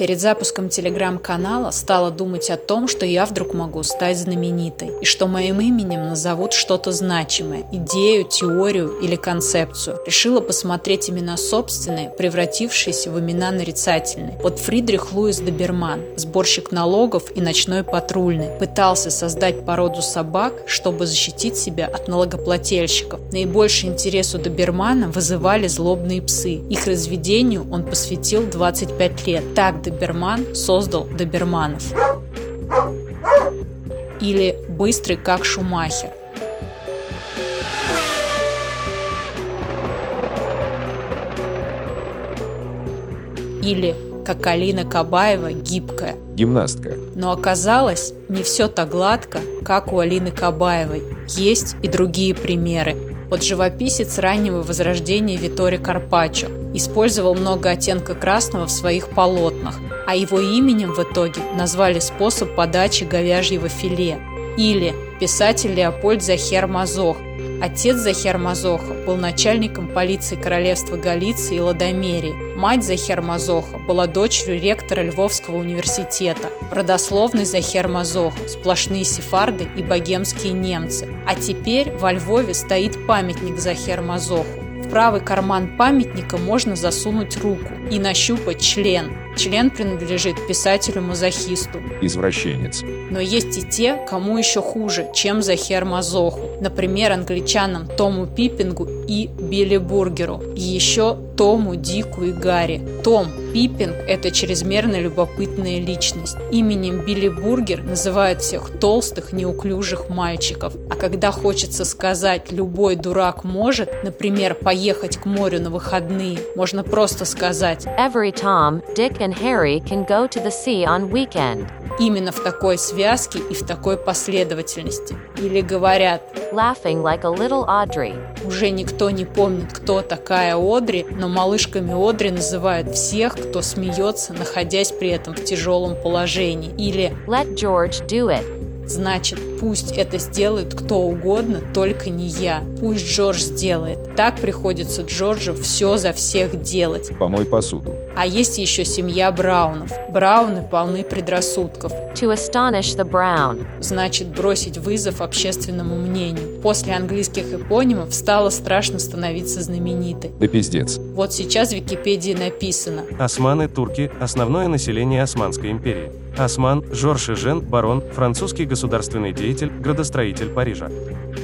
Перед запуском телеграм-канала стала думать о том, что я вдруг могу стать знаменитой, и что моим именем назовут что-то значимое – идею, теорию или концепцию. Решила посмотреть имена собственные, превратившиеся в имена нарицательные. Вот Фридрих Луис Доберман, сборщик налогов и ночной патрульный, пытался создать породу собак, чтобы защитить себя от налогоплательщиков. Наибольший интерес у Добермана вызывали злобные псы. Их разведению он посвятил 25 лет. Так Доберман создал доберманов. Или быстрый как Шумахер. Или как Алина Кабаева гибкая. Гимнастка. Но оказалось, не все так гладко, как у Алины Кабаевой. Есть и другие примеры. Вот живописец раннего возрождения Витори Карпаччо использовал много оттенка красного в своих полотнах, а его именем в итоге назвали способ подачи говяжьего филе. Или писатель Леопольд Захер Мазох. Отец Захер Мазоха был начальником полиции королевства Галиции и Ладомерии. Мать Захер Мазоха была дочерью ректора Львовского университета. Родословный Захер Мазоха, сплошные сефарды и богемские немцы. А теперь во Львове стоит памятник Захер Мазоху. В правый карман памятника можно засунуть руку и нащупать член. Член принадлежит писателю-мазохисту. Извращенец. Но есть и те, кому еще хуже, чем Захер Мазоху. Например, англичанам Тому Пиппингу и Билли Бургеру. И еще Тому, Дику и Гарри. Том Пиппинг – это чрезмерно любопытная личность. Именем Билли Бургер называют всех толстых, неуклюжих мальчиков. А когда хочется сказать «любой дурак может», например, поехать к морю на выходные, можно просто сказать Every Tom, Dick, and Harry can go to the sea on weekend. именно в такой связке и в такой последовательности. Или говорят Laughing like a little Audrey. Уже никто не помнит, кто такая Одри, но малышками Одри называют всех, кто смеется, находясь при этом в тяжелом положении. Или Let George do it. Значит, пусть это сделает кто угодно, только не я. Пусть Джордж сделает. Так приходится Джорджу все за всех делать. Помой посуду. А есть еще семья Браунов. Брауны полны предрассудков. To astonish the Brown. Значит, бросить вызов общественному мнению. После английских эпонимов стало страшно становиться знаменитой. Да пиздец. Вот сейчас в Википедии написано Османы – турки, основное население Османской империи. Осман – Жорж Жен, барон, французский государственный деятель, градостроитель Парижа.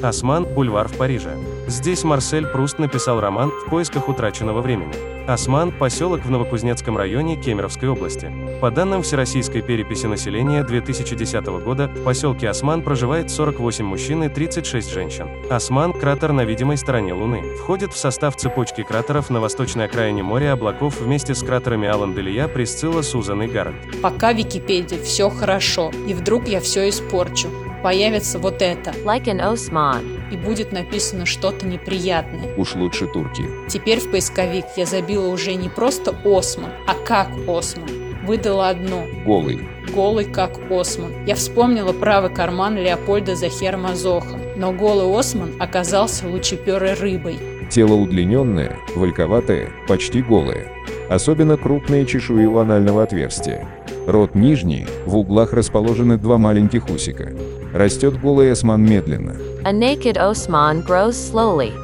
Осман – бульвар в Париже. Здесь Марсель Пруст написал роман «В поисках утраченного времени». Осман – поселок в Новокузнецком районе Кемеровской области. По данным Всероссийской переписи населения 2010 года, в поселке Осман проживает 48 мужчин и 36 женщин. Осман – кратер на видимой стороне Луны. Входит в состав цепочки кратеров на восточной окраине моря облаков вместе с кратерами Алан Делия, Присцилла, Сузан и Гаррет. Пока в Википедии все хорошо, и вдруг я все испорчу. Появится вот это, Like an Osman. и будет написано что-то неприятное. Уж лучше турки. Теперь в поисковик я забила уже не просто Осман, а как Осман. Выдала одно Голый. голый как Осман. Я вспомнила правый карман Леопольда Захер Мазоха, но голый Осман оказался лучеперой рыбой. Тело удлиненное, вальковатое, почти голое. Особенно крупные чешуи у анального отверстия. Рот нижний, в углах расположены два маленьких усика. Растет голый осман медленно. A naked Osman grows slowly.